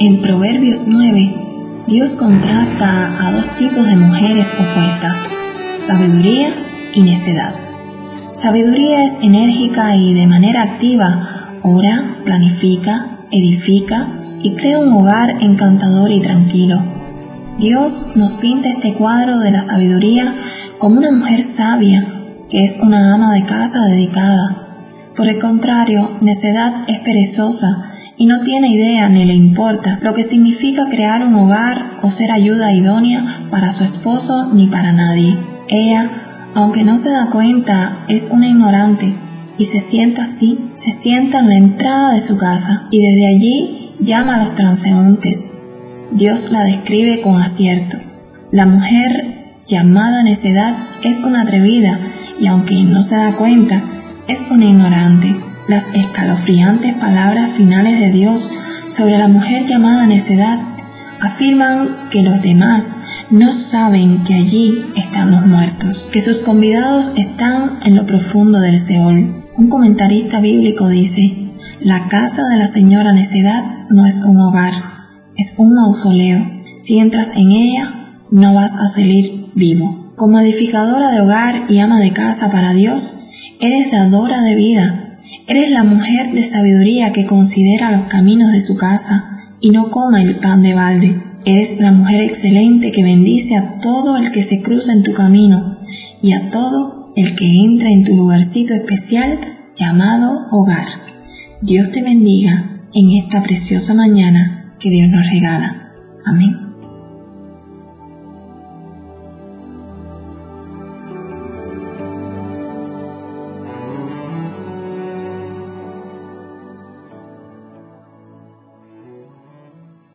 En Proverbios 9, Dios contrasta a dos tipos de mujeres opuestas, sabiduría y necedad. Sabiduría es enérgica y de manera activa ora, planifica, edifica y crea un hogar encantador y tranquilo. Dios nos pinta este cuadro de la sabiduría como una mujer sabia, que es una ama de casa dedicada. Por el contrario, necedad es perezosa y no tiene idea ni le importa lo que significa crear un hogar o ser ayuda idónea para su esposo ni para nadie. Ella, aunque no se da cuenta, es una ignorante y se sienta así, se sienta en la entrada de su casa y desde allí llama a los transeúntes. Dios la describe con acierto. La mujer llamada necedad es una atrevida y aunque no se da cuenta, es una ignorante. Las escalofriantes palabras finales de Dios sobre la mujer llamada necedad afirman que los demás no saben que allí están los muertos, que sus convidados están en lo profundo del Seol. Un comentarista bíblico dice, la casa de la señora necedad no es un hogar, es un mausoleo. Si entras en ella, no vas a salir vivo. Como edificadora de hogar y ama de casa para Dios, eres dadora de vida, Eres la mujer de sabiduría que considera los caminos de su casa y no coma el pan de balde. Eres la mujer excelente que bendice a todo el que se cruza en tu camino y a todo el que entra en tu lugarcito especial llamado hogar. Dios te bendiga en esta preciosa mañana que Dios nos regala. Amén.